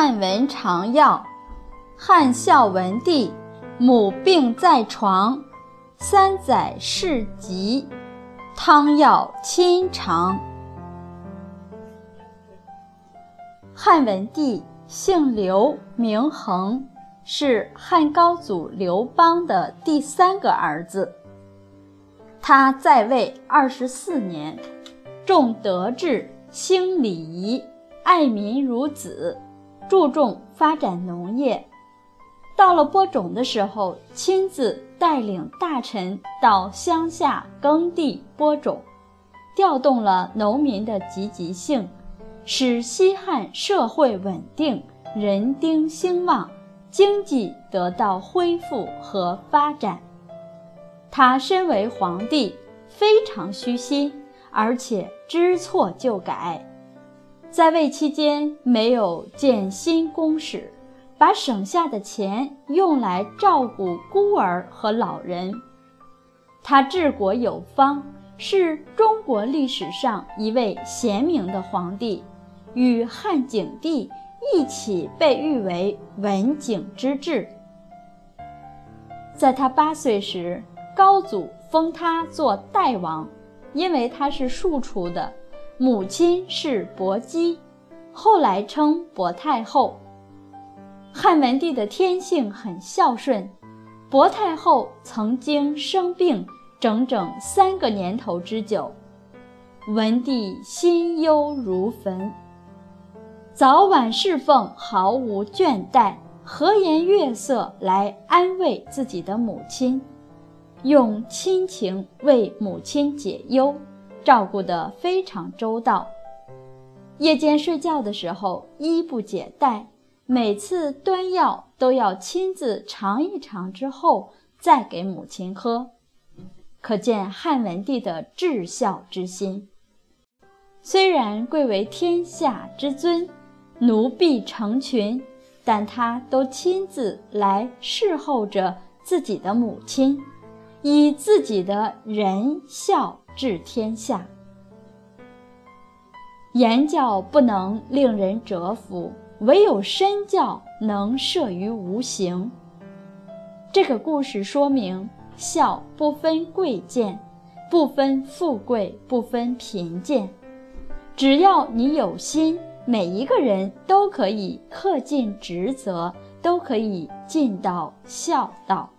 汉文常药，汉孝文帝，母病在床，三载事疾，汤药亲尝。汉文帝姓刘，名恒，是汉高祖刘邦的第三个儿子。他在位二十四年，重德治，兴礼仪，爱民如子。注重发展农业，到了播种的时候，亲自带领大臣到乡下耕地播种，调动了农民的积极性，使西汉社会稳定，人丁兴旺，经济得到恢复和发展。他身为皇帝，非常虚心，而且知错就改。在位期间没有建新宫室，把省下的钱用来照顾孤儿和老人。他治国有方，是中国历史上一位贤明的皇帝，与汉景帝一起被誉为文景之治。在他八岁时，高祖封他做代王，因为他是庶出的。母亲是薄姬，后来称薄太后。汉文帝的天性很孝顺，薄太后曾经生病整整三个年头之久，文帝心忧如焚，早晚侍奉毫无倦怠，和颜悦色来安慰自己的母亲，用亲情为母亲解忧。照顾得非常周到，夜间睡觉的时候衣不解带，每次端药都要亲自尝一尝之后再给母亲喝，可见汉文帝的至孝之心。虽然贵为天下之尊，奴婢成群，但他都亲自来侍候着自己的母亲，以自己的仁孝。治天下，言教不能令人折服，唯有身教能摄于无形。这个故事说明，孝不分贵贱，不分富贵，不分贫贱，只要你有心，每一个人都可以恪尽职责，都可以尽到孝道。